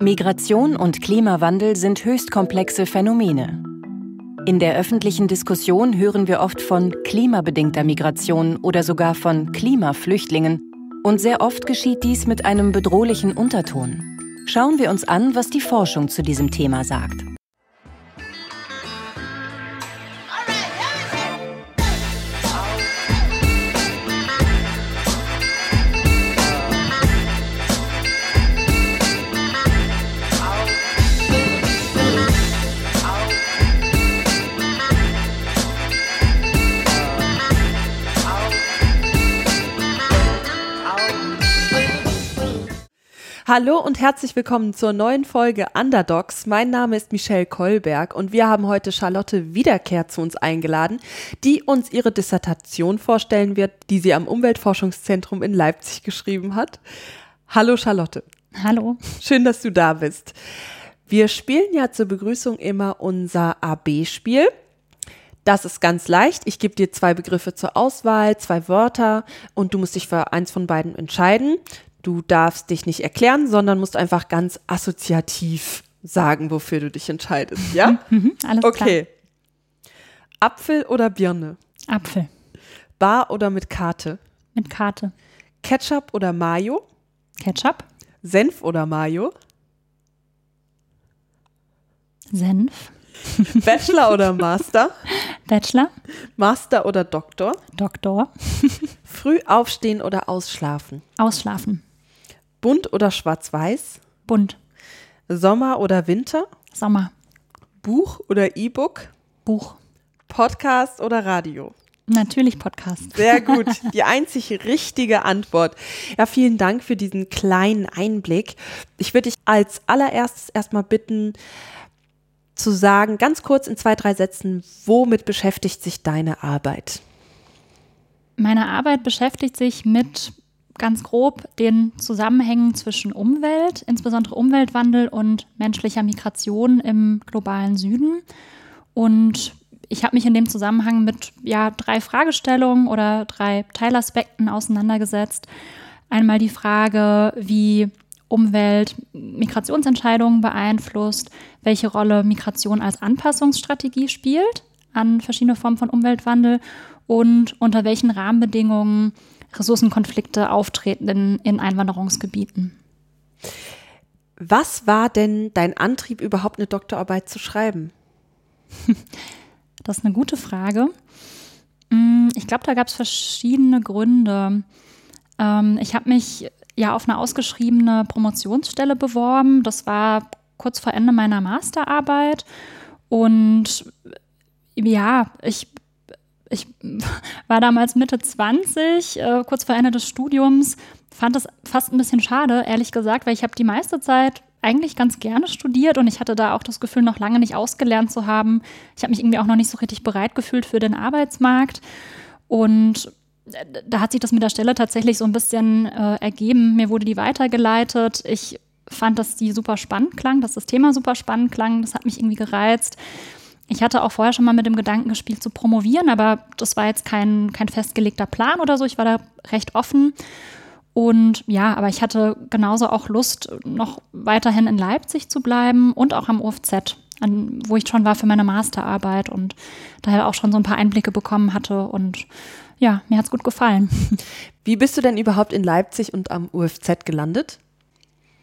Migration und Klimawandel sind höchst komplexe Phänomene. In der öffentlichen Diskussion hören wir oft von klimabedingter Migration oder sogar von Klimaflüchtlingen, und sehr oft geschieht dies mit einem bedrohlichen Unterton. Schauen wir uns an, was die Forschung zu diesem Thema sagt. Hallo und herzlich willkommen zur neuen Folge Underdogs. Mein Name ist Michelle Kolberg und wir haben heute Charlotte Wiederkehr zu uns eingeladen, die uns ihre Dissertation vorstellen wird, die sie am Umweltforschungszentrum in Leipzig geschrieben hat. Hallo Charlotte. Hallo. Schön, dass du da bist. Wir spielen ja zur Begrüßung immer unser AB-Spiel. Das ist ganz leicht. Ich gebe dir zwei Begriffe zur Auswahl, zwei Wörter und du musst dich für eins von beiden entscheiden. Du darfst dich nicht erklären, sondern musst einfach ganz assoziativ sagen, wofür du dich entscheidest, ja? Mhm, alles okay. Klar. Apfel oder Birne? Apfel. Bar oder mit Karte? Mit Karte. Ketchup oder Mayo? Ketchup. Senf oder Mayo? Senf. Bachelor oder Master? Bachelor. Master oder Doktor? Doktor. Früh aufstehen oder ausschlafen? Ausschlafen. Bunt oder schwarz-weiß? Bunt. Sommer oder Winter? Sommer. Buch oder E-Book? Buch. Podcast oder Radio? Natürlich Podcast. Sehr gut. Die einzig richtige Antwort. Ja, vielen Dank für diesen kleinen Einblick. Ich würde dich als allererstes erstmal bitten, zu sagen, ganz kurz in zwei, drei Sätzen, womit beschäftigt sich deine Arbeit? Meine Arbeit beschäftigt sich mit ganz grob den Zusammenhängen zwischen Umwelt, insbesondere Umweltwandel und menschlicher Migration im globalen Süden. Und ich habe mich in dem Zusammenhang mit ja, drei Fragestellungen oder drei Teilaspekten auseinandergesetzt. Einmal die Frage, wie Umwelt Migrationsentscheidungen beeinflusst, welche Rolle Migration als Anpassungsstrategie spielt an verschiedene Formen von Umweltwandel und unter welchen Rahmenbedingungen Ressourcenkonflikte auftreten in, in Einwanderungsgebieten. Was war denn dein Antrieb, überhaupt eine Doktorarbeit zu schreiben? Das ist eine gute Frage. Mm, ich glaube, da gab es verschiedene Gründe. Ähm, ich habe mich ja auf eine ausgeschriebene Promotionsstelle beworben. Das war kurz vor Ende meiner Masterarbeit. Und ja, ich ich war damals Mitte 20, äh, kurz vor Ende des Studiums, fand das fast ein bisschen schade, ehrlich gesagt, weil ich habe die meiste Zeit eigentlich ganz gerne studiert und ich hatte da auch das Gefühl, noch lange nicht ausgelernt zu haben. Ich habe mich irgendwie auch noch nicht so richtig bereit gefühlt für den Arbeitsmarkt. Und äh, da hat sich das mit der Stelle tatsächlich so ein bisschen äh, ergeben. Mir wurde die weitergeleitet. Ich fand, dass die super spannend klang, dass das Thema super spannend klang. Das hat mich irgendwie gereizt. Ich hatte auch vorher schon mal mit dem Gedanken gespielt zu promovieren, aber das war jetzt kein, kein festgelegter Plan oder so. Ich war da recht offen. Und ja, aber ich hatte genauso auch Lust, noch weiterhin in Leipzig zu bleiben und auch am UFZ, an, wo ich schon war für meine Masterarbeit und daher auch schon so ein paar Einblicke bekommen hatte. Und ja, mir hat es gut gefallen. Wie bist du denn überhaupt in Leipzig und am UFZ gelandet?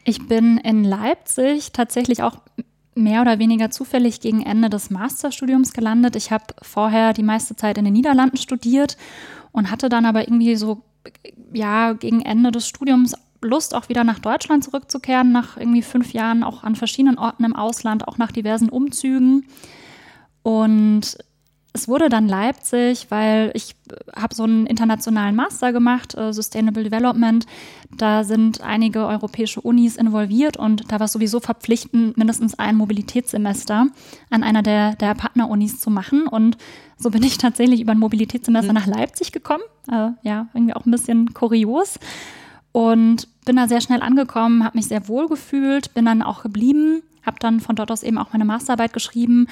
Ich bin in Leipzig tatsächlich auch mehr oder weniger zufällig gegen Ende des Masterstudiums gelandet. Ich habe vorher die meiste Zeit in den Niederlanden studiert und hatte dann aber irgendwie so, ja, gegen Ende des Studiums Lust, auch wieder nach Deutschland zurückzukehren, nach irgendwie fünf Jahren auch an verschiedenen Orten im Ausland, auch nach diversen Umzügen. Und es wurde dann Leipzig, weil ich habe so einen internationalen Master gemacht, äh, Sustainable Development. Da sind einige europäische Unis involviert und da war es sowieso verpflichtend, mindestens ein Mobilitätssemester an einer der, der Partnerunis zu machen. Und so bin ich tatsächlich über ein Mobilitätssemester mhm. nach Leipzig gekommen. Äh, ja, irgendwie auch ein bisschen kurios. Und bin da sehr schnell angekommen, habe mich sehr wohl gefühlt, bin dann auch geblieben, habe dann von dort aus eben auch meine Masterarbeit geschrieben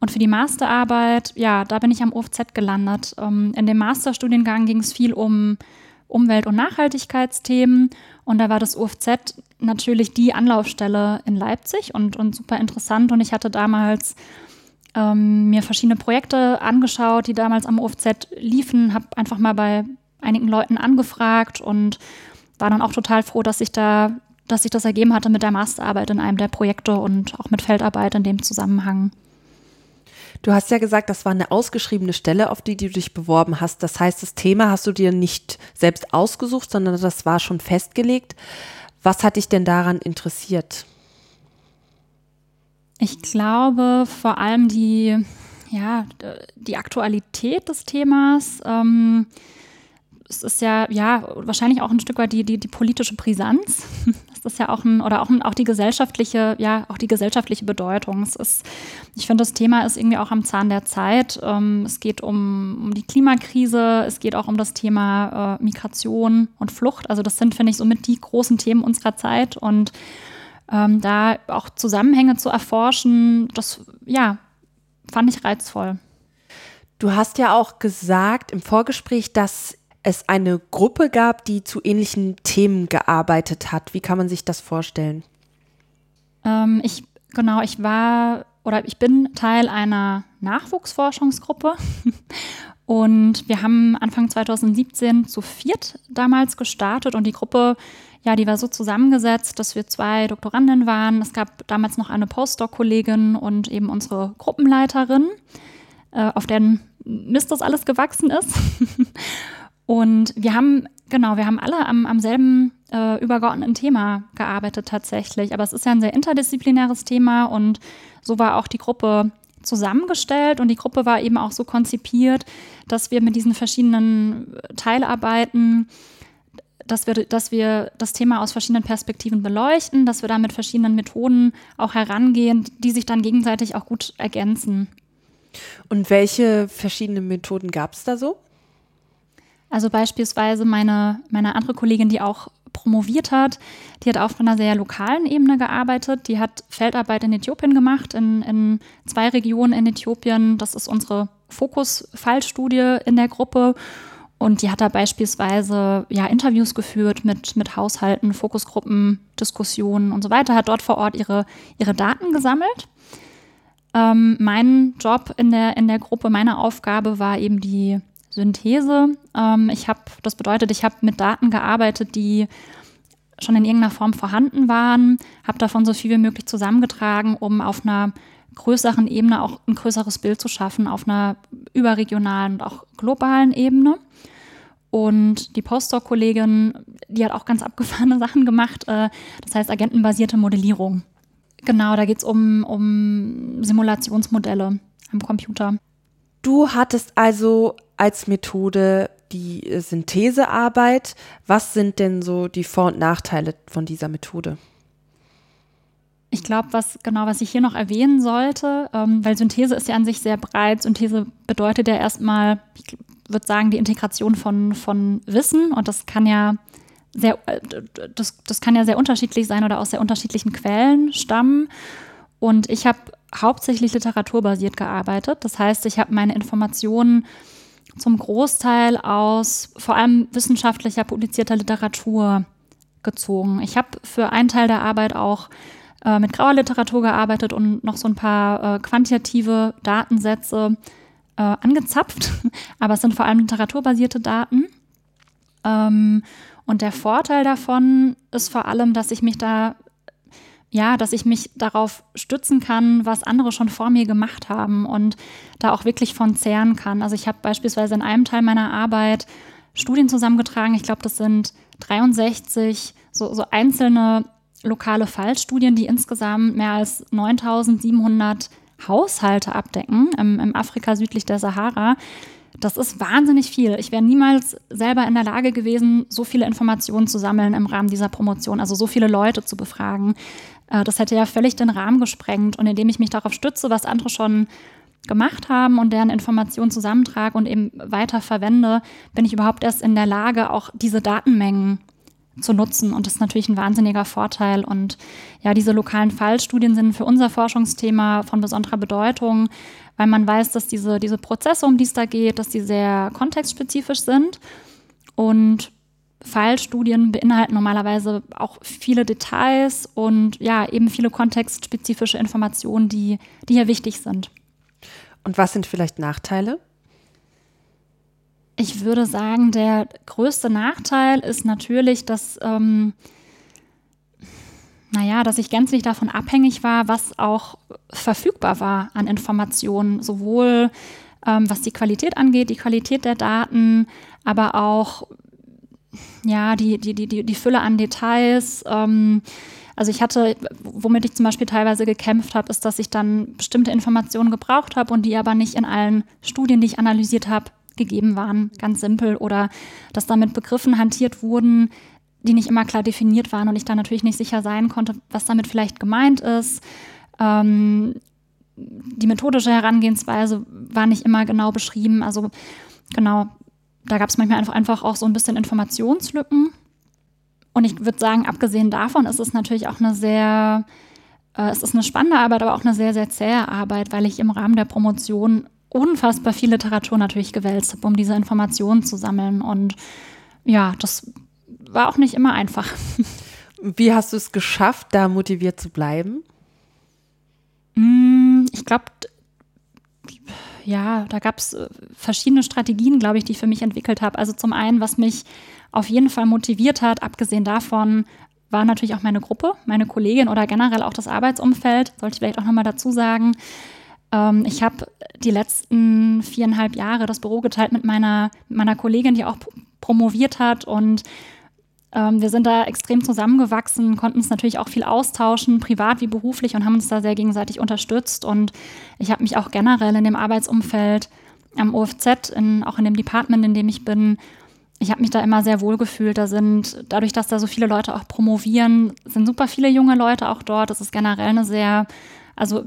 und für die Masterarbeit, ja, da bin ich am UFZ gelandet. Ähm, in dem Masterstudiengang ging es viel um Umwelt- und Nachhaltigkeitsthemen. Und da war das UFZ natürlich die Anlaufstelle in Leipzig und, und super interessant. Und ich hatte damals ähm, mir verschiedene Projekte angeschaut, die damals am UFZ liefen, habe einfach mal bei einigen Leuten angefragt und war dann auch total froh, dass ich da, dass sich das ergeben hatte mit der Masterarbeit in einem der Projekte und auch mit Feldarbeit in dem Zusammenhang. Du hast ja gesagt, das war eine ausgeschriebene Stelle, auf die du dich beworben hast. Das heißt, das Thema hast du dir nicht selbst ausgesucht, sondern das war schon festgelegt. Was hat dich denn daran interessiert? Ich glaube vor allem die, ja, die Aktualität des Themas. Ähm, es ist ja, ja, wahrscheinlich auch ein Stück weit die, die, die politische Brisanz. Ist ja auch ein, oder auch, auch die gesellschaftliche, ja, auch die gesellschaftliche Bedeutung. Es ist, ich finde, das Thema ist irgendwie auch am Zahn der Zeit. Ähm, es geht um, um die Klimakrise, es geht auch um das Thema äh, Migration und Flucht. Also das sind, finde ich, somit die großen Themen unserer Zeit. Und ähm, da auch Zusammenhänge zu erforschen, das, ja, fand ich reizvoll. Du hast ja auch gesagt im Vorgespräch, dass es eine Gruppe gab, die zu ähnlichen Themen gearbeitet hat. Wie kann man sich das vorstellen? Ähm, ich, genau, ich war oder ich bin Teil einer Nachwuchsforschungsgruppe und wir haben Anfang 2017 zu viert damals gestartet und die Gruppe, ja, die war so zusammengesetzt, dass wir zwei Doktorandinnen waren. Es gab damals noch eine Postdoc-Kollegin und eben unsere Gruppenleiterin, äh, auf deren Mist das alles gewachsen ist. Und wir haben, genau, wir haben alle am, am selben äh, übergeordneten Thema gearbeitet tatsächlich. Aber es ist ja ein sehr interdisziplinäres Thema und so war auch die Gruppe zusammengestellt und die Gruppe war eben auch so konzipiert, dass wir mit diesen verschiedenen Teilarbeiten dass wir, dass wir das Thema aus verschiedenen Perspektiven beleuchten, dass wir da mit verschiedenen Methoden auch herangehen, die sich dann gegenseitig auch gut ergänzen. Und welche verschiedenen Methoden gab es da so? Also beispielsweise meine, meine andere Kollegin, die auch promoviert hat, die hat auf einer sehr lokalen Ebene gearbeitet. Die hat Feldarbeit in Äthiopien gemacht, in, in zwei Regionen in Äthiopien. Das ist unsere Fokus-Fallstudie in der Gruppe. Und die hat da beispielsweise ja, Interviews geführt mit, mit Haushalten, Fokusgruppen, Diskussionen und so weiter, hat dort vor Ort ihre, ihre Daten gesammelt. Ähm, mein Job in der, in der Gruppe, meine Aufgabe war eben die Synthese. Ähm, ich habe, das bedeutet, ich habe mit Daten gearbeitet, die schon in irgendeiner Form vorhanden waren, habe davon so viel wie möglich zusammengetragen, um auf einer größeren Ebene auch ein größeres Bild zu schaffen, auf einer überregionalen und auch globalen Ebene. Und die Postdoc-Kollegin, die hat auch ganz abgefahrene Sachen gemacht, äh, das heißt agentenbasierte Modellierung. Genau, da geht es um, um Simulationsmodelle am Computer. Du hattest also als Methode die äh, Synthesearbeit. Was sind denn so die Vor- und Nachteile von dieser Methode? Ich glaube, was genau, was ich hier noch erwähnen sollte, ähm, weil Synthese ist ja an sich sehr breit. Synthese bedeutet ja erstmal, ich würde sagen, die Integration von, von Wissen und das kann ja sehr, äh, das, das kann ja sehr unterschiedlich sein oder aus sehr unterschiedlichen Quellen stammen. Und ich habe hauptsächlich literaturbasiert gearbeitet. Das heißt, ich habe meine Informationen zum Großteil aus vor allem wissenschaftlicher publizierter Literatur gezogen. Ich habe für einen Teil der Arbeit auch äh, mit grauer Literatur gearbeitet und noch so ein paar äh, quantitative Datensätze äh, angezapft, aber es sind vor allem literaturbasierte Daten. Ähm, und der Vorteil davon ist vor allem, dass ich mich da ja, dass ich mich darauf stützen kann, was andere schon vor mir gemacht haben und da auch wirklich von zehren kann. Also ich habe beispielsweise in einem Teil meiner Arbeit Studien zusammengetragen. Ich glaube, das sind 63 so, so einzelne lokale Fallstudien, die insgesamt mehr als 9700 Haushalte abdecken im, im Afrika südlich der Sahara. Das ist wahnsinnig viel. Ich wäre niemals selber in der Lage gewesen, so viele Informationen zu sammeln im Rahmen dieser Promotion, also so viele Leute zu befragen. Äh, das hätte ja völlig den Rahmen gesprengt. Und indem ich mich darauf stütze, was andere schon gemacht haben und deren Informationen zusammentrage und eben weiter verwende, bin ich überhaupt erst in der Lage, auch diese Datenmengen zu nutzen. Und das ist natürlich ein wahnsinniger Vorteil. Und ja, diese lokalen Fallstudien sind für unser Forschungsthema von besonderer Bedeutung, weil man weiß, dass diese, diese Prozesse, um die es da geht, dass die sehr kontextspezifisch sind. Und Fallstudien beinhalten normalerweise auch viele Details und ja, eben viele kontextspezifische Informationen, die, die hier wichtig sind. Und was sind vielleicht Nachteile? Ich würde sagen, der größte Nachteil ist natürlich, dass, ähm, naja, dass ich gänzlich davon abhängig war, was auch verfügbar war an Informationen, sowohl ähm, was die Qualität angeht, die Qualität der Daten, aber auch ja, die, die, die, die Fülle an Details. Ähm, also ich hatte, womit ich zum Beispiel teilweise gekämpft habe, ist, dass ich dann bestimmte Informationen gebraucht habe und die aber nicht in allen Studien, die ich analysiert habe, gegeben waren. Ganz simpel. Oder dass da mit Begriffen hantiert wurden, die nicht immer klar definiert waren und ich da natürlich nicht sicher sein konnte, was damit vielleicht gemeint ist. Ähm, die methodische Herangehensweise war nicht immer genau beschrieben. Also genau, da gab es manchmal einfach auch so ein bisschen Informationslücken. Und ich würde sagen, abgesehen davon ist es natürlich auch eine sehr, äh, es ist eine spannende Arbeit, aber auch eine sehr, sehr zähe Arbeit, weil ich im Rahmen der Promotion unfassbar viel Literatur natürlich gewälzt habe, um diese Informationen zu sammeln. Und ja, das war auch nicht immer einfach. Wie hast du es geschafft, da motiviert zu bleiben? Mm, ich glaube, ja, da gab es äh, verschiedene Strategien, glaube ich, die ich für mich entwickelt habe. Also zum einen, was mich auf jeden Fall motiviert hat, abgesehen davon, war natürlich auch meine Gruppe, meine Kollegin oder generell auch das Arbeitsumfeld, sollte ich vielleicht auch nochmal dazu sagen. Ähm, ich habe die letzten viereinhalb Jahre das Büro geteilt mit meiner, meiner Kollegin, die auch promoviert hat und ähm, wir sind da extrem zusammengewachsen, konnten uns natürlich auch viel austauschen, privat wie beruflich und haben uns da sehr gegenseitig unterstützt. Und ich habe mich auch generell in dem Arbeitsumfeld am OFZ, in, auch in dem Department, in dem ich bin, ich habe mich da immer sehr wohl gefühlt. Da sind, dadurch, dass da so viele Leute auch promovieren, sind super viele junge Leute auch dort. Das ist generell eine sehr, also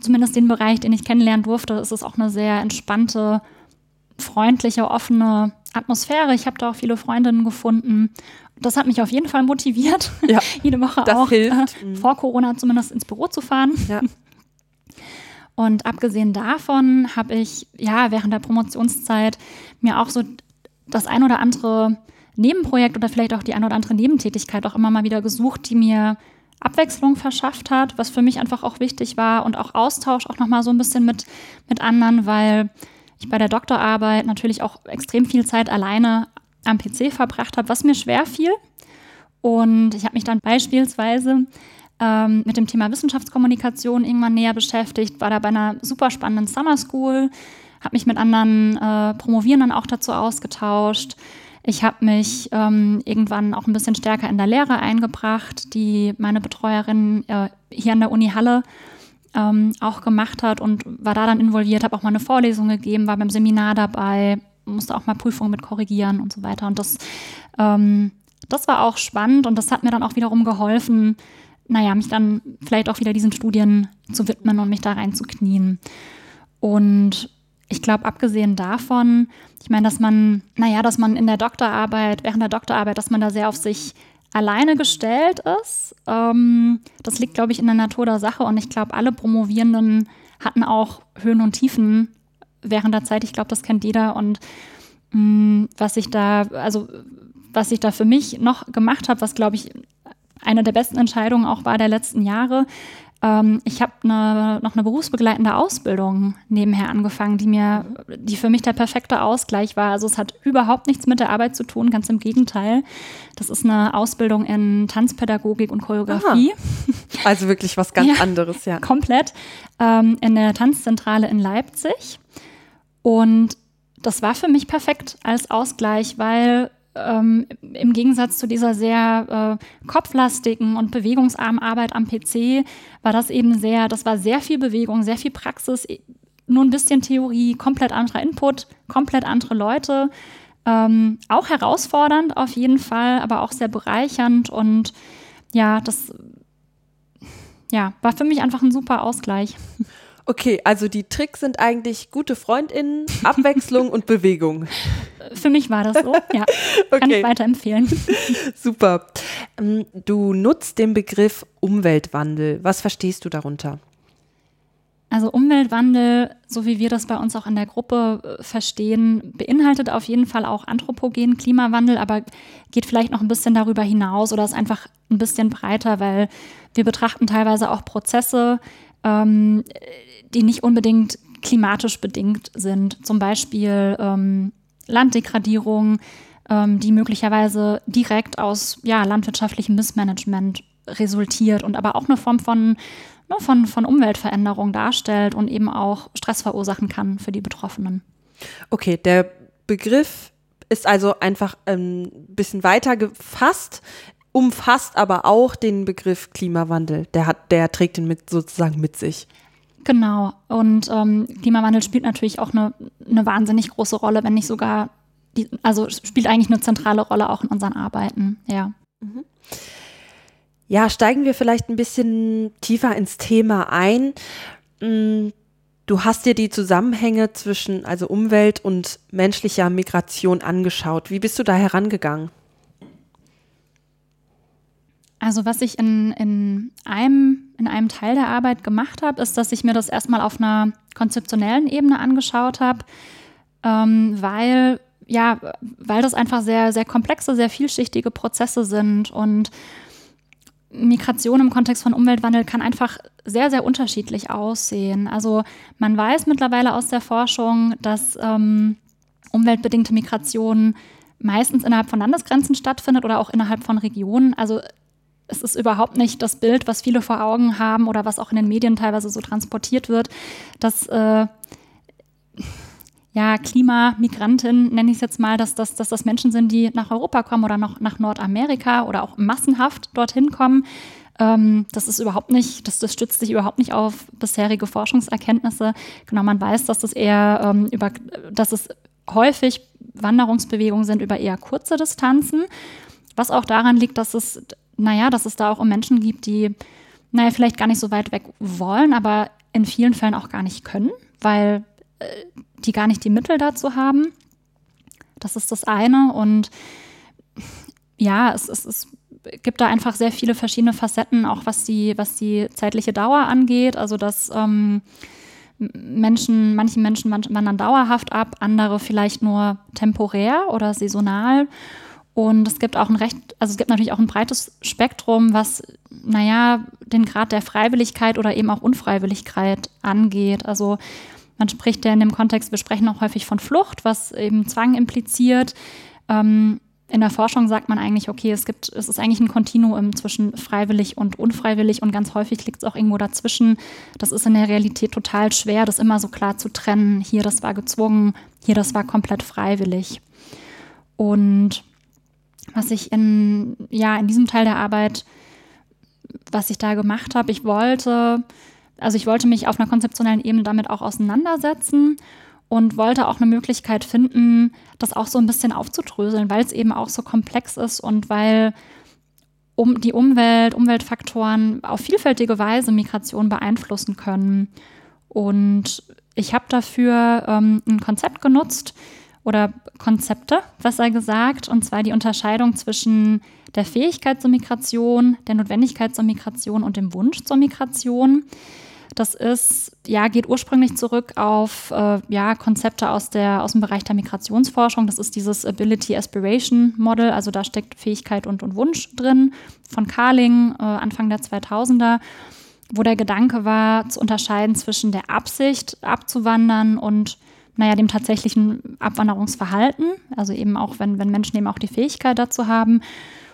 zumindest den Bereich, den ich kennenlernen durfte, ist es auch eine sehr entspannte, freundliche, offene Atmosphäre. Ich habe da auch viele Freundinnen gefunden das hat mich auf jeden Fall motiviert, ja, jede Woche auch äh, mhm. vor Corona zumindest ins Büro zu fahren. Ja. Und abgesehen davon habe ich ja während der Promotionszeit mir auch so das ein oder andere Nebenprojekt oder vielleicht auch die ein oder andere Nebentätigkeit auch immer mal wieder gesucht, die mir Abwechslung verschafft hat, was für mich einfach auch wichtig war und auch Austausch auch nochmal so ein bisschen mit, mit anderen, weil ich bei der Doktorarbeit natürlich auch extrem viel Zeit alleine am PC verbracht habe, was mir schwer fiel. Und ich habe mich dann beispielsweise ähm, mit dem Thema Wissenschaftskommunikation irgendwann näher beschäftigt, war da bei einer super spannenden Summer School, habe mich mit anderen äh, Promovierenden auch dazu ausgetauscht. Ich habe mich ähm, irgendwann auch ein bisschen stärker in der Lehre eingebracht, die meine Betreuerin äh, hier an der Uni Halle ähm, auch gemacht hat und war da dann involviert, habe auch mal eine Vorlesung gegeben, war beim Seminar dabei, musste auch mal Prüfungen mit korrigieren und so weiter. Und das, ähm, das war auch spannend und das hat mir dann auch wiederum geholfen, naja, mich dann vielleicht auch wieder diesen Studien zu widmen und mich da reinzuknien. Und ich glaube, abgesehen davon, ich meine, dass man, naja, dass man in der Doktorarbeit, während der Doktorarbeit, dass man da sehr auf sich alleine gestellt ist. Ähm, das liegt, glaube ich, in der Natur der Sache und ich glaube, alle Promovierenden hatten auch Höhen und Tiefen während der Zeit. Ich glaube, das kennt jeder. Und mh, mm, was ich da, also was ich da für mich noch gemacht habe, was glaube ich eine der besten Entscheidungen auch war der letzten Jahre. Ähm, ich habe ne, noch eine berufsbegleitende Ausbildung nebenher angefangen, die mir, die für mich der perfekte Ausgleich war. Also es hat überhaupt nichts mit der Arbeit zu tun, ganz im Gegenteil. Das ist eine Ausbildung in Tanzpädagogik und Choreografie. Aha. Also wirklich was ganz ja, anderes, ja. Komplett. Ähm, in der Tanzzentrale in Leipzig. Und das war für mich perfekt als Ausgleich, weil ähm, im Gegensatz zu dieser sehr äh, kopflastigen und bewegungsarmen Arbeit am PC war das eben sehr, das war sehr viel Bewegung, sehr viel Praxis, nur ein bisschen Theorie, komplett anderer Input, komplett andere Leute. Ähm, auch herausfordernd auf jeden Fall, aber auch sehr bereichernd und ja, das ja, war für mich einfach ein super Ausgleich. Okay, also die Tricks sind eigentlich gute FreundInnen, Abwechslung und Bewegung. Für mich war das so, ja. okay. Kann ich weiterempfehlen. Super. Ähm, du nutzt den Begriff Umweltwandel. Was verstehst du darunter? Also Umweltwandel, so wie wir das bei uns auch in der Gruppe äh, verstehen, beinhaltet auf jeden Fall auch anthropogenen Klimawandel, aber geht vielleicht noch ein bisschen darüber hinaus oder ist einfach ein bisschen breiter, weil wir betrachten teilweise auch Prozesse, ähm, die nicht unbedingt klimatisch bedingt sind. Zum Beispiel ähm, Landdegradierung, ähm, die möglicherweise direkt aus ja, landwirtschaftlichem Missmanagement resultiert und aber auch eine Form von ne, von, von Umweltveränderung darstellt und eben auch Stress verursachen kann für die Betroffenen. Okay, der Begriff ist also einfach ein bisschen weiter gefasst, umfasst aber auch den Begriff Klimawandel. Der, hat, der trägt ihn mit, sozusagen mit sich. Genau. Und ähm, Klimawandel spielt natürlich auch eine, eine wahnsinnig große Rolle, wenn nicht sogar, die, also spielt eigentlich eine zentrale Rolle auch in unseren Arbeiten, ja. Mhm. Ja, steigen wir vielleicht ein bisschen tiefer ins Thema ein. Mm, du hast dir die Zusammenhänge zwischen also Umwelt und menschlicher Migration angeschaut. Wie bist du da herangegangen? Also was ich in, in, einem, in einem Teil der Arbeit gemacht habe, ist, dass ich mir das erstmal auf einer konzeptionellen Ebene angeschaut habe, ähm, weil ja, weil das einfach sehr, sehr komplexe, sehr vielschichtige Prozesse sind und Migration im Kontext von Umweltwandel kann einfach sehr, sehr unterschiedlich aussehen. Also man weiß mittlerweile aus der Forschung, dass ähm, umweltbedingte Migration meistens innerhalb von Landesgrenzen stattfindet oder auch innerhalb von Regionen. Also es ist überhaupt nicht das Bild, was viele vor Augen haben oder was auch in den Medien teilweise so transportiert wird, dass äh, ja, Klimamigranten, nenne ich es jetzt mal, dass, dass, dass das Menschen sind, die nach Europa kommen oder noch nach Nordamerika oder auch massenhaft dorthin kommen. Ähm, das ist überhaupt nicht, das, das stützt sich überhaupt nicht auf bisherige Forschungserkenntnisse. Genau, man weiß, dass das eher ähm, über, dass es häufig Wanderungsbewegungen sind über eher kurze Distanzen. Was auch daran liegt, dass es, naja, dass es da auch um Menschen gibt, die, naja, vielleicht gar nicht so weit weg wollen, aber in vielen Fällen auch gar nicht können, weil äh, die gar nicht die Mittel dazu haben. Das ist das eine. Und ja, es, es, es gibt da einfach sehr viele verschiedene Facetten, auch was die, was die zeitliche Dauer angeht. Also dass ähm, Menschen, manche Menschen wandern dauerhaft ab, andere vielleicht nur temporär oder saisonal. Und es gibt auch ein recht, also es gibt natürlich auch ein breites Spektrum, was, naja, den Grad der Freiwilligkeit oder eben auch Unfreiwilligkeit angeht. Also man spricht ja in dem Kontext, wir sprechen auch häufig von Flucht, was eben Zwang impliziert. Ähm, in der Forschung sagt man eigentlich, okay, es gibt, es ist eigentlich ein Kontinuum zwischen freiwillig und unfreiwillig und ganz häufig liegt es auch irgendwo dazwischen. Das ist in der Realität total schwer, das immer so klar zu trennen. Hier, das war gezwungen, hier, das war komplett freiwillig. Und was ich in, ja, in diesem Teil der Arbeit, was ich da gemacht habe, ich wollte also ich wollte mich auf einer konzeptionellen Ebene damit auch auseinandersetzen und wollte auch eine Möglichkeit finden, das auch so ein bisschen aufzudröseln, weil es eben auch so komplex ist und weil um die Umwelt, Umweltfaktoren auf vielfältige Weise Migration beeinflussen können. Und ich habe dafür ähm, ein Konzept genutzt oder Konzepte, besser gesagt, und zwar die Unterscheidung zwischen der Fähigkeit zur Migration, der Notwendigkeit zur Migration und dem Wunsch zur Migration. Das ist, ja, geht ursprünglich zurück auf äh, ja, Konzepte aus, der, aus dem Bereich der Migrationsforschung. Das ist dieses Ability Aspiration Model, also da steckt Fähigkeit und, und Wunsch drin von Carling, äh, Anfang der 2000er, wo der Gedanke war, zu unterscheiden zwischen der Absicht abzuwandern und naja, dem tatsächlichen Abwanderungsverhalten, also eben auch, wenn, wenn Menschen eben auch die Fähigkeit dazu haben.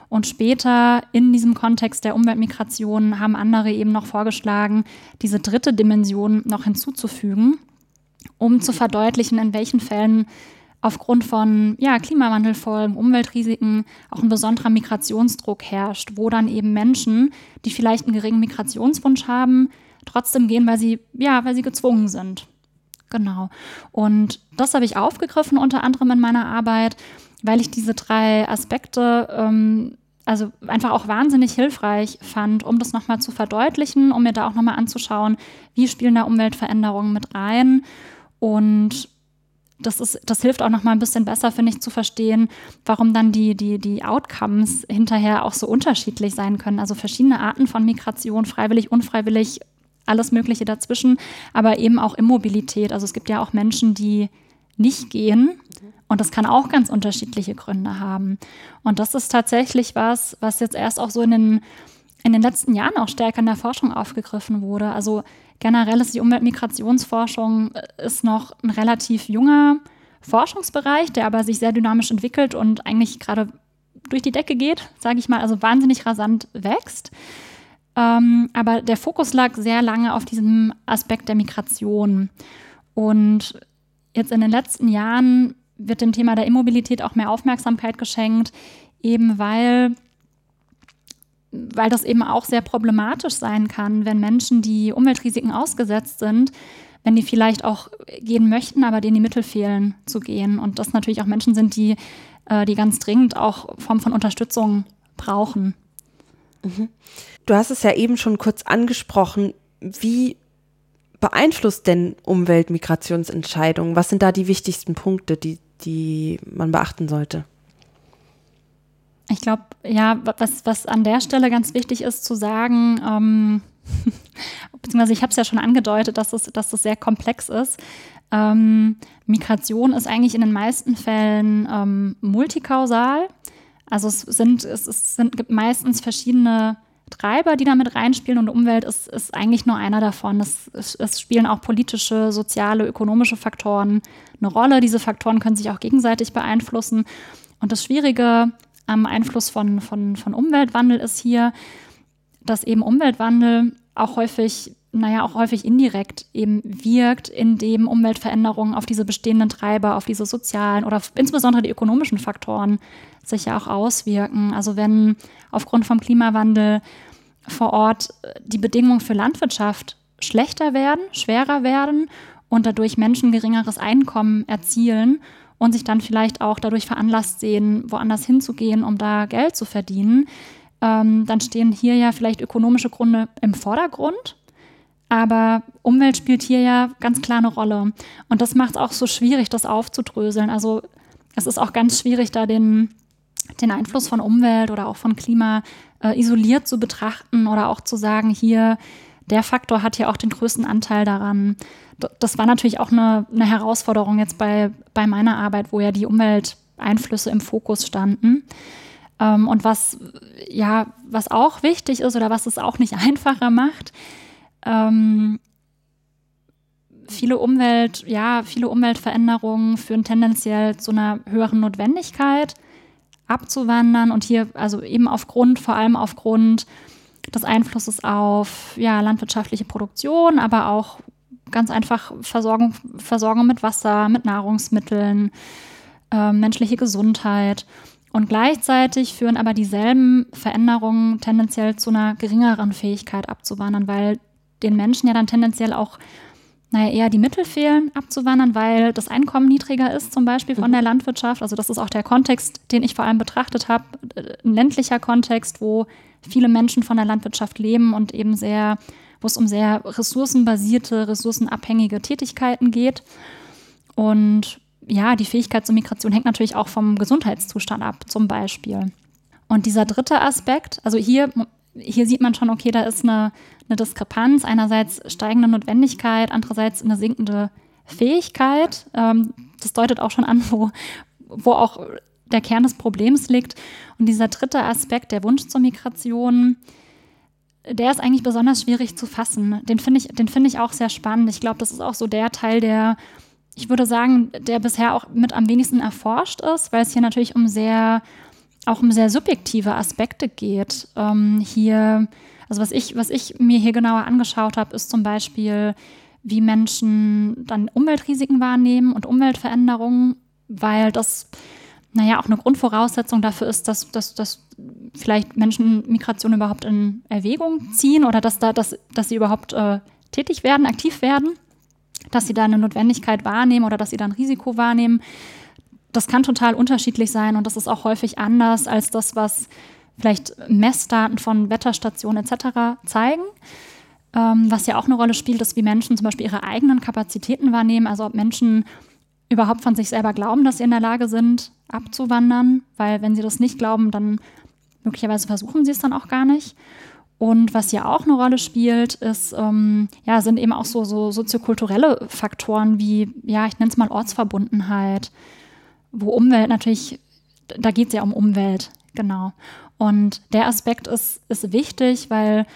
Und später in diesem Kontext der Umweltmigration haben andere eben noch vorgeschlagen, diese dritte Dimension noch hinzuzufügen, um zu verdeutlichen, in welchen Fällen aufgrund von ja, Klimawandelfolgen, Umweltrisiken auch ein besonderer Migrationsdruck herrscht, wo dann eben Menschen, die vielleicht einen geringen Migrationswunsch haben, trotzdem gehen, weil sie, ja, weil sie gezwungen sind. Genau. Und das habe ich aufgegriffen unter anderem in meiner Arbeit weil ich diese drei Aspekte ähm, also einfach auch wahnsinnig hilfreich fand, um das nochmal zu verdeutlichen, um mir da auch nochmal anzuschauen, wie spielen da Umweltveränderungen mit rein. Und das, ist, das hilft auch nochmal ein bisschen besser, finde ich, zu verstehen, warum dann die, die, die Outcomes hinterher auch so unterschiedlich sein können. Also verschiedene Arten von Migration, freiwillig, unfreiwillig, alles Mögliche dazwischen, aber eben auch Immobilität. Also es gibt ja auch Menschen, die nicht gehen. Und das kann auch ganz unterschiedliche Gründe haben. Und das ist tatsächlich was, was jetzt erst auch so in den, in den letzten Jahren auch stärker in der Forschung aufgegriffen wurde. Also generell ist die Umweltmigrationsforschung äh, ist noch ein relativ junger Forschungsbereich, der aber sich sehr dynamisch entwickelt und eigentlich gerade durch die Decke geht, sage ich mal, also wahnsinnig rasant wächst. Ähm, aber der Fokus lag sehr lange auf diesem Aspekt der Migration. Und jetzt in den letzten Jahren wird dem Thema der Immobilität auch mehr Aufmerksamkeit geschenkt, eben weil, weil das eben auch sehr problematisch sein kann, wenn Menschen, die Umweltrisiken ausgesetzt sind, wenn die vielleicht auch gehen möchten, aber denen die Mittel fehlen zu gehen. Und das natürlich auch Menschen sind, die, äh, die ganz dringend auch Form von Unterstützung brauchen. Du hast es ja eben schon kurz angesprochen. Wie beeinflusst denn Umweltmigrationsentscheidungen? Was sind da die wichtigsten Punkte, die, die man beachten sollte? Ich glaube, ja, was, was an der Stelle ganz wichtig ist zu sagen, ähm, beziehungsweise ich habe es ja schon angedeutet, dass es, dass es sehr komplex ist. Ähm, Migration ist eigentlich in den meisten Fällen ähm, multikausal. Also es sind, es, es sind, gibt meistens verschiedene Treiber, die da mit reinspielen und Umwelt ist, ist eigentlich nur einer davon. Es, es, es, spielen auch politische, soziale, ökonomische Faktoren eine Rolle. Diese Faktoren können sich auch gegenseitig beeinflussen. Und das Schwierige am Einfluss von, von, von Umweltwandel ist hier, dass eben Umweltwandel auch häufig, naja, auch häufig indirekt eben wirkt, indem Umweltveränderungen auf diese bestehenden Treiber, auf diese sozialen oder insbesondere die ökonomischen Faktoren sich ja auch auswirken. Also wenn aufgrund vom Klimawandel vor Ort äh, die Bedingungen für Landwirtschaft schlechter werden, schwerer werden und dadurch Menschen geringeres Einkommen erzielen und sich dann vielleicht auch dadurch veranlasst sehen, woanders hinzugehen, um da Geld zu verdienen, ähm, dann stehen hier ja vielleicht ökonomische Gründe im Vordergrund. Aber Umwelt spielt hier ja ganz klar eine Rolle. Und das macht es auch so schwierig, das aufzudröseln. Also es ist auch ganz schwierig, da den, den Einfluss von Umwelt oder auch von Klima äh, isoliert zu betrachten oder auch zu sagen, hier, der Faktor hat ja auch den größten Anteil daran. Das war natürlich auch eine, eine Herausforderung jetzt bei, bei meiner Arbeit, wo ja die Umwelteinflüsse im Fokus standen. Ähm, und was, ja, was auch wichtig ist oder was es auch nicht einfacher macht, ähm, viele Umwelt, ja, viele Umweltveränderungen führen tendenziell zu einer höheren Notwendigkeit abzuwandern und hier also eben aufgrund, vor allem aufgrund des Einflusses auf ja, landwirtschaftliche Produktion, aber auch ganz einfach Versorgung, Versorgung mit Wasser, mit Nahrungsmitteln, äh, menschliche Gesundheit. Und gleichzeitig führen aber dieselben Veränderungen tendenziell zu einer geringeren Fähigkeit abzuwandern, weil den Menschen ja dann tendenziell auch naja, eher die Mittel fehlen, abzuwandern, weil das Einkommen niedriger ist, zum Beispiel von mhm. der Landwirtschaft. Also das ist auch der Kontext, den ich vor allem betrachtet habe. Ein ländlicher Kontext, wo viele Menschen von der Landwirtschaft leben und eben sehr, wo es um sehr ressourcenbasierte, ressourcenabhängige Tätigkeiten geht. Und ja, die Fähigkeit zur Migration hängt natürlich auch vom Gesundheitszustand ab, zum Beispiel. Und dieser dritte Aspekt, also hier, hier sieht man schon, okay, da ist eine, eine Diskrepanz. Einerseits steigende Notwendigkeit, andererseits eine sinkende Fähigkeit. Ähm, das deutet auch schon an, wo, wo auch der Kern des Problems liegt. Und dieser dritte Aspekt, der Wunsch zur Migration, der ist eigentlich besonders schwierig zu fassen. Den finde ich, den finde ich auch sehr spannend. Ich glaube, das ist auch so der Teil, der ich würde sagen, der bisher auch mit am wenigsten erforscht ist, weil es hier natürlich um sehr, auch um sehr subjektive Aspekte geht. Ähm, hier, also was ich, was ich mir hier genauer angeschaut habe, ist zum Beispiel, wie Menschen dann Umweltrisiken wahrnehmen und Umweltveränderungen, weil das, naja, auch eine Grundvoraussetzung dafür ist, dass, dass, dass vielleicht Menschen Migration überhaupt in Erwägung ziehen oder dass, da, dass, dass sie überhaupt äh, tätig werden, aktiv werden dass sie da eine Notwendigkeit wahrnehmen oder dass sie da ein Risiko wahrnehmen. Das kann total unterschiedlich sein und das ist auch häufig anders als das, was vielleicht Messdaten von Wetterstationen etc. zeigen. Ähm, was ja auch eine Rolle spielt, ist, wie Menschen zum Beispiel ihre eigenen Kapazitäten wahrnehmen. Also ob Menschen überhaupt von sich selber glauben, dass sie in der Lage sind, abzuwandern, weil wenn sie das nicht glauben, dann möglicherweise versuchen sie es dann auch gar nicht. Und was hier auch eine Rolle spielt, ist, ähm, ja, sind eben auch so, so soziokulturelle Faktoren wie, ja, ich nenne es mal Ortsverbundenheit, wo Umwelt natürlich, da geht es ja um Umwelt, genau. Und der Aspekt ist, ist wichtig, weil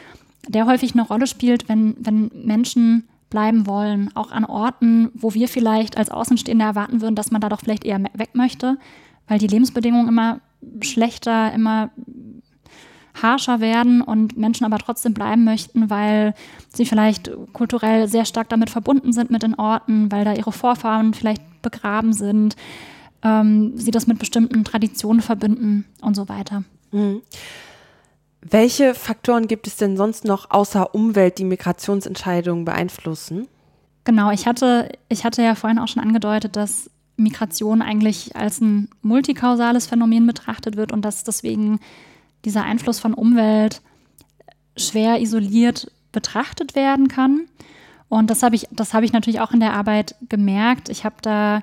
der häufig eine Rolle spielt, wenn, wenn Menschen bleiben wollen, auch an Orten, wo wir vielleicht als Außenstehende erwarten würden, dass man da doch vielleicht eher weg möchte, weil die Lebensbedingungen immer schlechter, immer harscher werden und Menschen aber trotzdem bleiben möchten, weil sie vielleicht kulturell sehr stark damit verbunden sind mit den Orten, weil da ihre Vorfahren vielleicht begraben sind, ähm, sie das mit bestimmten Traditionen verbinden und so weiter. Mhm. Welche Faktoren gibt es denn sonst noch außer Umwelt, die Migrationsentscheidungen beeinflussen? Genau, ich hatte, ich hatte ja vorhin auch schon angedeutet, dass Migration eigentlich als ein multikausales Phänomen betrachtet wird und dass deswegen dieser Einfluss von Umwelt schwer isoliert betrachtet werden kann. Und das habe ich, das habe ich natürlich auch in der Arbeit gemerkt. Ich habe da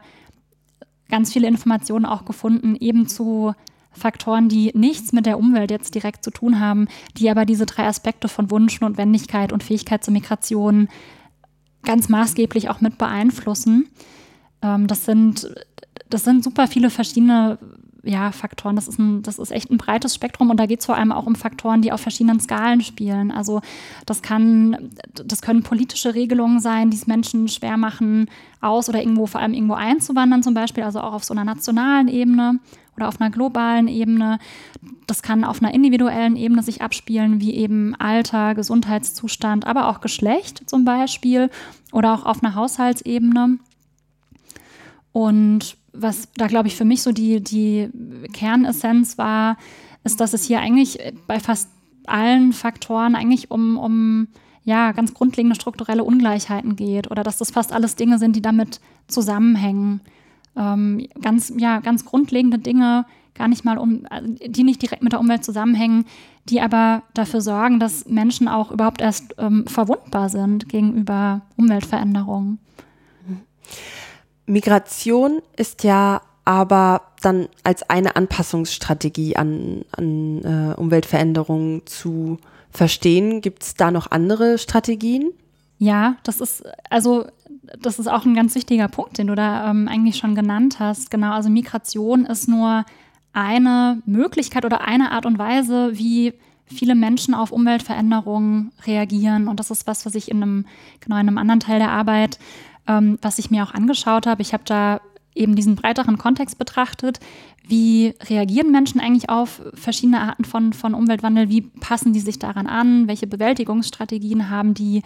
ganz viele Informationen auch gefunden, eben zu Faktoren, die nichts mit der Umwelt jetzt direkt zu tun haben, die aber diese drei Aspekte von Wunsch, Notwendigkeit und Fähigkeit zur Migration ganz maßgeblich auch mit beeinflussen. Ähm, das, sind, das sind super viele verschiedene ja, Faktoren. Das ist, ein, das ist echt ein breites Spektrum und da geht es vor allem auch um Faktoren, die auf verschiedenen Skalen spielen. Also das kann, das können politische Regelungen sein, die es Menschen schwer machen, aus oder irgendwo, vor allem irgendwo einzuwandern, zum Beispiel, also auch auf so einer nationalen Ebene oder auf einer globalen Ebene. Das kann auf einer individuellen Ebene sich abspielen, wie eben Alter, Gesundheitszustand, aber auch Geschlecht zum Beispiel oder auch auf einer Haushaltsebene. Und was da, glaube ich, für mich so die, die Kernessenz war, ist, dass es hier eigentlich bei fast allen Faktoren eigentlich um, um ja, ganz grundlegende strukturelle Ungleichheiten geht oder dass das fast alles Dinge sind, die damit zusammenhängen ähm, ganz, ja, ganz grundlegende Dinge, gar nicht mal um, die nicht direkt mit der Umwelt zusammenhängen, die aber dafür sorgen, dass Menschen auch überhaupt erst ähm, verwundbar sind gegenüber Umweltveränderungen. Migration ist ja aber dann als eine Anpassungsstrategie an, an äh, Umweltveränderungen zu verstehen. Gibt es da noch andere Strategien? Ja, das ist, also das ist auch ein ganz wichtiger Punkt, den du da ähm, eigentlich schon genannt hast. Genau, also Migration ist nur eine Möglichkeit oder eine Art und Weise, wie viele Menschen auf Umweltveränderungen reagieren. Und das ist was, was ich in einem, genau in einem anderen Teil der Arbeit, ähm, was ich mir auch angeschaut habe. Ich habe da eben diesen breiteren Kontext betrachtet. Wie reagieren Menschen eigentlich auf verschiedene Arten von, von Umweltwandel? Wie passen die sich daran an? Welche Bewältigungsstrategien haben die?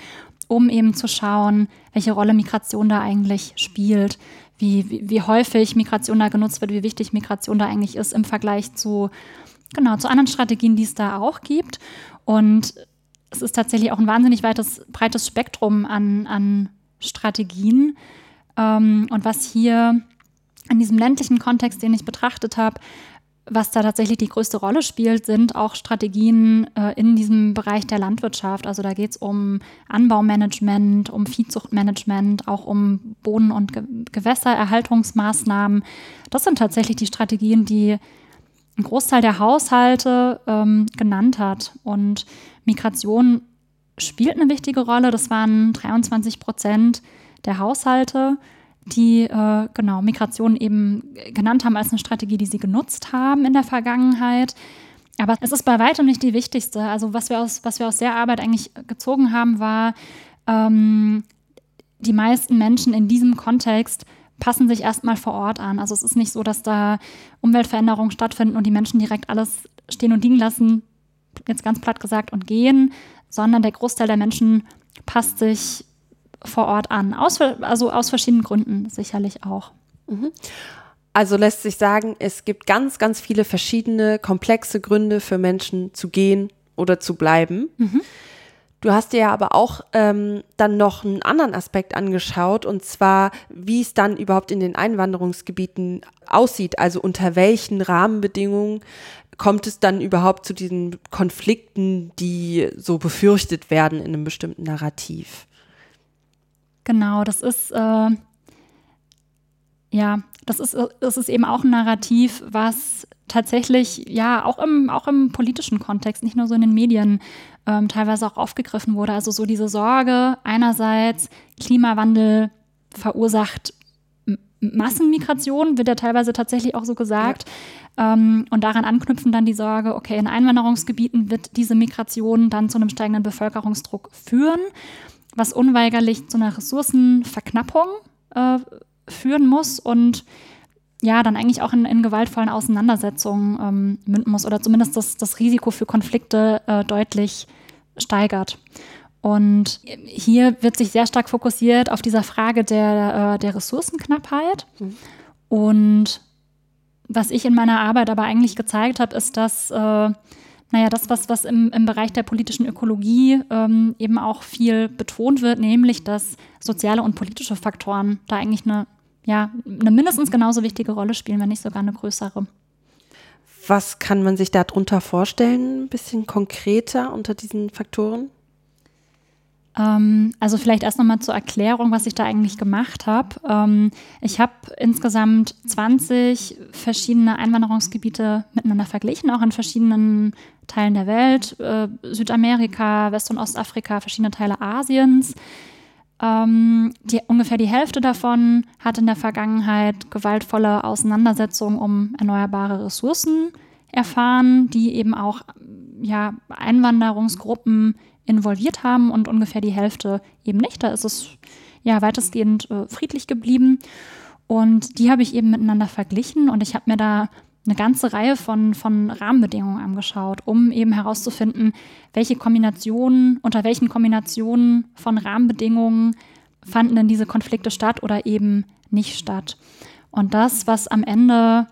um eben zu schauen, welche Rolle Migration da eigentlich spielt, wie, wie, wie, häufig Migration da genutzt wird, wie wichtig Migration da eigentlich ist im Vergleich zu, genau, zu anderen Strategien, die es da auch gibt. Und es ist tatsächlich auch ein wahnsinnig weites, breites Spektrum an, an Strategien. Ähm, und was hier in diesem ländlichen Kontext, den ich betrachtet habe, was da tatsächlich die größte Rolle spielt, sind auch Strategien äh, in diesem Bereich der Landwirtschaft. Also da geht es um Anbaumanagement, um Viehzuchtmanagement, auch um Boden- und Ge Gewässererhaltungsmaßnahmen. Das sind tatsächlich die Strategien, die ein Großteil der Haushalte ähm, genannt hat. Und Migration spielt eine wichtige Rolle. Das waren 23 Prozent der Haushalte die äh, genau Migration eben genannt haben als eine Strategie, die sie genutzt haben in der Vergangenheit. Aber es ist bei weitem nicht die wichtigste. Also was wir aus, was wir aus der Arbeit eigentlich gezogen haben, war, ähm, die meisten Menschen in diesem Kontext passen sich erstmal vor Ort an. Also es ist nicht so, dass da Umweltveränderungen stattfinden und die Menschen direkt alles stehen und liegen lassen, jetzt ganz platt gesagt, und gehen, sondern der Großteil der Menschen passt sich vor Ort an. Aus, also aus verschiedenen Gründen sicherlich auch. Mhm. Also lässt sich sagen, es gibt ganz, ganz viele verschiedene komplexe Gründe für Menschen zu gehen oder zu bleiben. Mhm. Du hast dir ja aber auch ähm, dann noch einen anderen Aspekt angeschaut, und zwar, wie es dann überhaupt in den Einwanderungsgebieten aussieht. Also unter welchen Rahmenbedingungen kommt es dann überhaupt zu diesen Konflikten, die so befürchtet werden in einem bestimmten Narrativ? Genau, das ist äh, ja, das ist, das ist eben auch ein Narrativ, was tatsächlich ja auch im, auch im politischen Kontext, nicht nur so in den Medien, ähm, teilweise auch aufgegriffen wurde. Also so diese Sorge einerseits, Klimawandel verursacht Massenmigration, wird ja teilweise tatsächlich auch so gesagt. Ja. Ähm, und daran anknüpfen dann die Sorge, okay, in Einwanderungsgebieten wird diese Migration dann zu einem steigenden Bevölkerungsdruck führen, was unweigerlich zu einer Ressourcenverknappung äh, führen muss und ja, dann eigentlich auch in, in gewaltvollen Auseinandersetzungen ähm, münden muss oder zumindest das, das Risiko für Konflikte äh, deutlich steigert. Und hier wird sich sehr stark fokussiert auf dieser Frage der, äh, der Ressourcenknappheit. Mhm. Und was ich in meiner Arbeit aber eigentlich gezeigt habe, ist, dass, äh, naja, das, was, was im, im Bereich der politischen Ökologie ähm, eben auch viel betont wird, nämlich, dass soziale und politische Faktoren da eigentlich eine ja, eine mindestens genauso wichtige Rolle spielen, wenn nicht sogar eine größere. Was kann man sich darunter vorstellen, ein bisschen konkreter unter diesen Faktoren? Ähm, also vielleicht erst nochmal zur Erklärung, was ich da eigentlich gemacht habe. Ähm, ich habe insgesamt 20 verschiedene Einwanderungsgebiete miteinander verglichen, auch in verschiedenen Teilen der Welt, äh, Südamerika, West- und Ostafrika, verschiedene Teile Asiens. Ähm, die, ungefähr die Hälfte davon hat in der Vergangenheit gewaltvolle Auseinandersetzungen um erneuerbare Ressourcen erfahren, die eben auch ja, Einwanderungsgruppen involviert haben und ungefähr die Hälfte eben nicht. Da ist es ja weitestgehend äh, friedlich geblieben. Und die habe ich eben miteinander verglichen und ich habe mir da eine ganze Reihe von, von Rahmenbedingungen angeschaut, um eben herauszufinden, welche Kombinationen, unter welchen Kombinationen von Rahmenbedingungen fanden denn diese Konflikte statt oder eben nicht statt. Und das, was am Ende,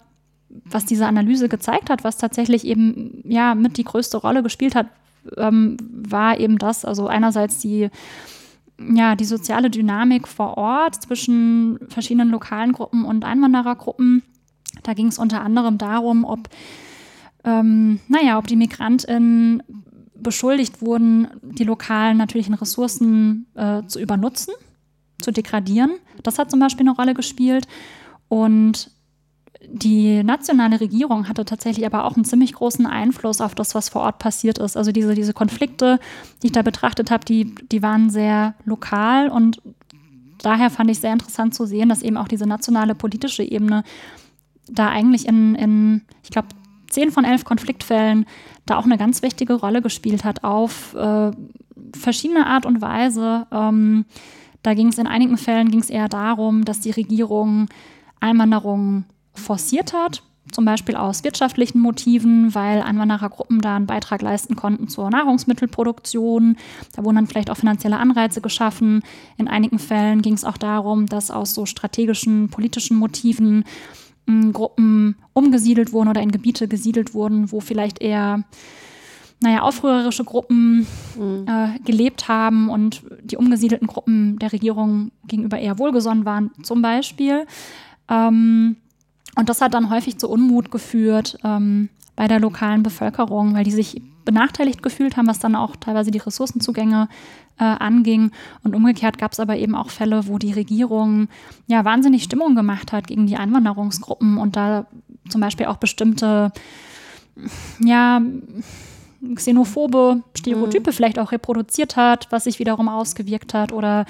was diese Analyse gezeigt hat, was tatsächlich eben ja mit die größte Rolle gespielt hat, ähm, war eben das, also einerseits die ja, die soziale Dynamik vor Ort zwischen verschiedenen lokalen Gruppen und Einwanderergruppen da ging es unter anderem darum, ob, ähm, naja, ob die MigrantInnen beschuldigt wurden, die lokalen natürlichen Ressourcen äh, zu übernutzen, zu degradieren. Das hat zum Beispiel eine Rolle gespielt. Und die nationale Regierung hatte tatsächlich aber auch einen ziemlich großen Einfluss auf das, was vor Ort passiert ist. Also diese, diese Konflikte, die ich da betrachtet habe, die, die waren sehr lokal und daher fand ich sehr interessant zu sehen, dass eben auch diese nationale politische Ebene da eigentlich in, in ich glaube, zehn von elf Konfliktfällen da auch eine ganz wichtige Rolle gespielt hat auf äh, verschiedene Art und Weise. Ähm, da ging es in einigen Fällen ging es eher darum, dass die Regierung Einwanderung forciert hat, zum Beispiel aus wirtschaftlichen Motiven, weil Einwanderergruppen da einen Beitrag leisten konnten zur Nahrungsmittelproduktion. Da wurden dann vielleicht auch finanzielle Anreize geschaffen. In einigen Fällen ging es auch darum, dass aus so strategischen, politischen Motiven Gruppen umgesiedelt wurden oder in Gebiete gesiedelt wurden, wo vielleicht eher naja, aufrührerische Gruppen mhm. äh, gelebt haben und die umgesiedelten Gruppen der Regierung gegenüber eher wohlgesonnen waren, zum Beispiel. Ähm, und das hat dann häufig zu Unmut geführt ähm, bei der lokalen Bevölkerung, weil die sich benachteiligt gefühlt haben, was dann auch teilweise die Ressourcenzugänge äh, anging. Und umgekehrt gab es aber eben auch Fälle, wo die Regierung ja wahnsinnig Stimmung gemacht hat gegen die Einwanderungsgruppen und da zum Beispiel auch bestimmte ja xenophobe Stereotype mhm. vielleicht auch reproduziert hat, was sich wiederum ausgewirkt hat oder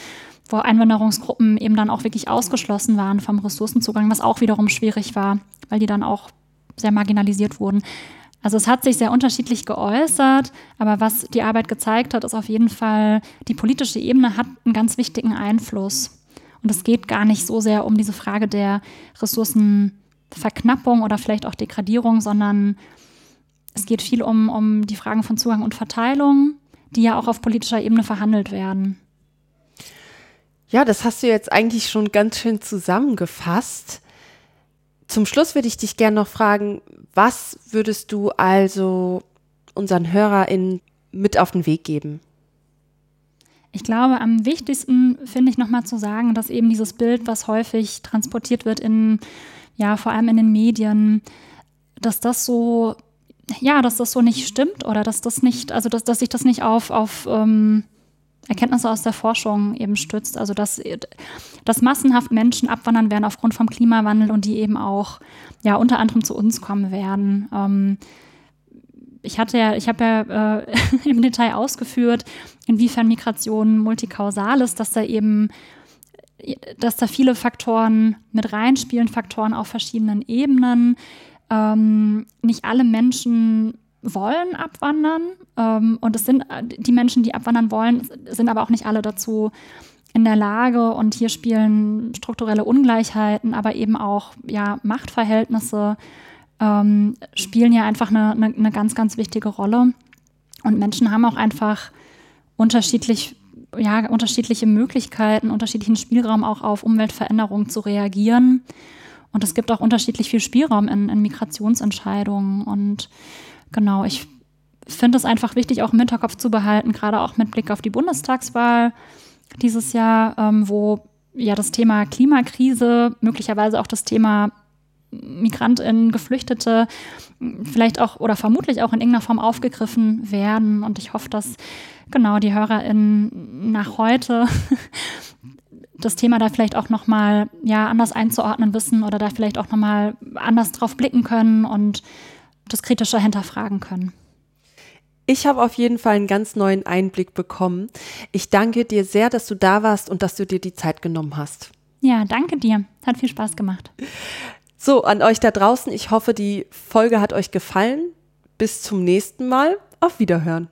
wo Einwanderungsgruppen eben dann auch wirklich ausgeschlossen waren vom Ressourcenzugang, was auch wiederum schwierig war, weil die dann auch sehr marginalisiert wurden. Also es hat sich sehr unterschiedlich geäußert, aber was die Arbeit gezeigt hat, ist auf jeden Fall, die politische Ebene hat einen ganz wichtigen Einfluss. Und es geht gar nicht so sehr um diese Frage der Ressourcenverknappung oder vielleicht auch Degradierung, sondern es geht viel um, um die Fragen von Zugang und Verteilung, die ja auch auf politischer Ebene verhandelt werden. Ja, das hast du jetzt eigentlich schon ganz schön zusammengefasst. Zum Schluss würde ich dich gerne noch fragen, was würdest du also unseren HörerInnen mit auf den Weg geben? Ich glaube, am wichtigsten finde ich nochmal zu sagen, dass eben dieses Bild, was häufig transportiert wird in, ja, vor allem in den Medien, dass das so, ja, dass das so nicht stimmt oder dass das nicht, also dass, dass sich das nicht auf, auf ähm, Erkenntnisse aus der Forschung eben stützt. Also dass, dass massenhaft Menschen abwandern werden aufgrund vom Klimawandel und die eben auch ja unter anderem zu uns kommen werden. Ähm, ich hatte ja, ich habe ja äh, im Detail ausgeführt, inwiefern Migration multikausal ist, dass da eben dass da viele Faktoren mit reinspielen, Faktoren auf verschiedenen Ebenen. Ähm, nicht alle Menschen wollen abwandern und es sind die Menschen, die abwandern wollen, sind aber auch nicht alle dazu in der Lage und hier spielen strukturelle Ungleichheiten, aber eben auch ja, Machtverhältnisse ähm, spielen ja einfach eine, eine, eine ganz, ganz wichtige Rolle. Und Menschen haben auch einfach unterschiedlich ja, unterschiedliche Möglichkeiten, unterschiedlichen Spielraum auch auf Umweltveränderungen zu reagieren. Und es gibt auch unterschiedlich viel Spielraum in, in Migrationsentscheidungen. Und genau, ich finde es einfach wichtig, auch im Hinterkopf zu behalten, gerade auch mit Blick auf die Bundestagswahl dieses Jahr, ähm, wo ja das Thema Klimakrise, möglicherweise auch das Thema Migrantinnen, Geflüchtete vielleicht auch oder vermutlich auch in irgendeiner Form aufgegriffen werden. Und ich hoffe, dass genau die HörerInnen nach heute das Thema da vielleicht auch nochmal ja, anders einzuordnen wissen oder da vielleicht auch nochmal anders drauf blicken können und das kritischer hinterfragen können. Ich habe auf jeden Fall einen ganz neuen Einblick bekommen. Ich danke dir sehr, dass du da warst und dass du dir die Zeit genommen hast. Ja, danke dir. Hat viel Spaß gemacht. So, an euch da draußen, ich hoffe, die Folge hat euch gefallen. Bis zum nächsten Mal. Auf Wiederhören.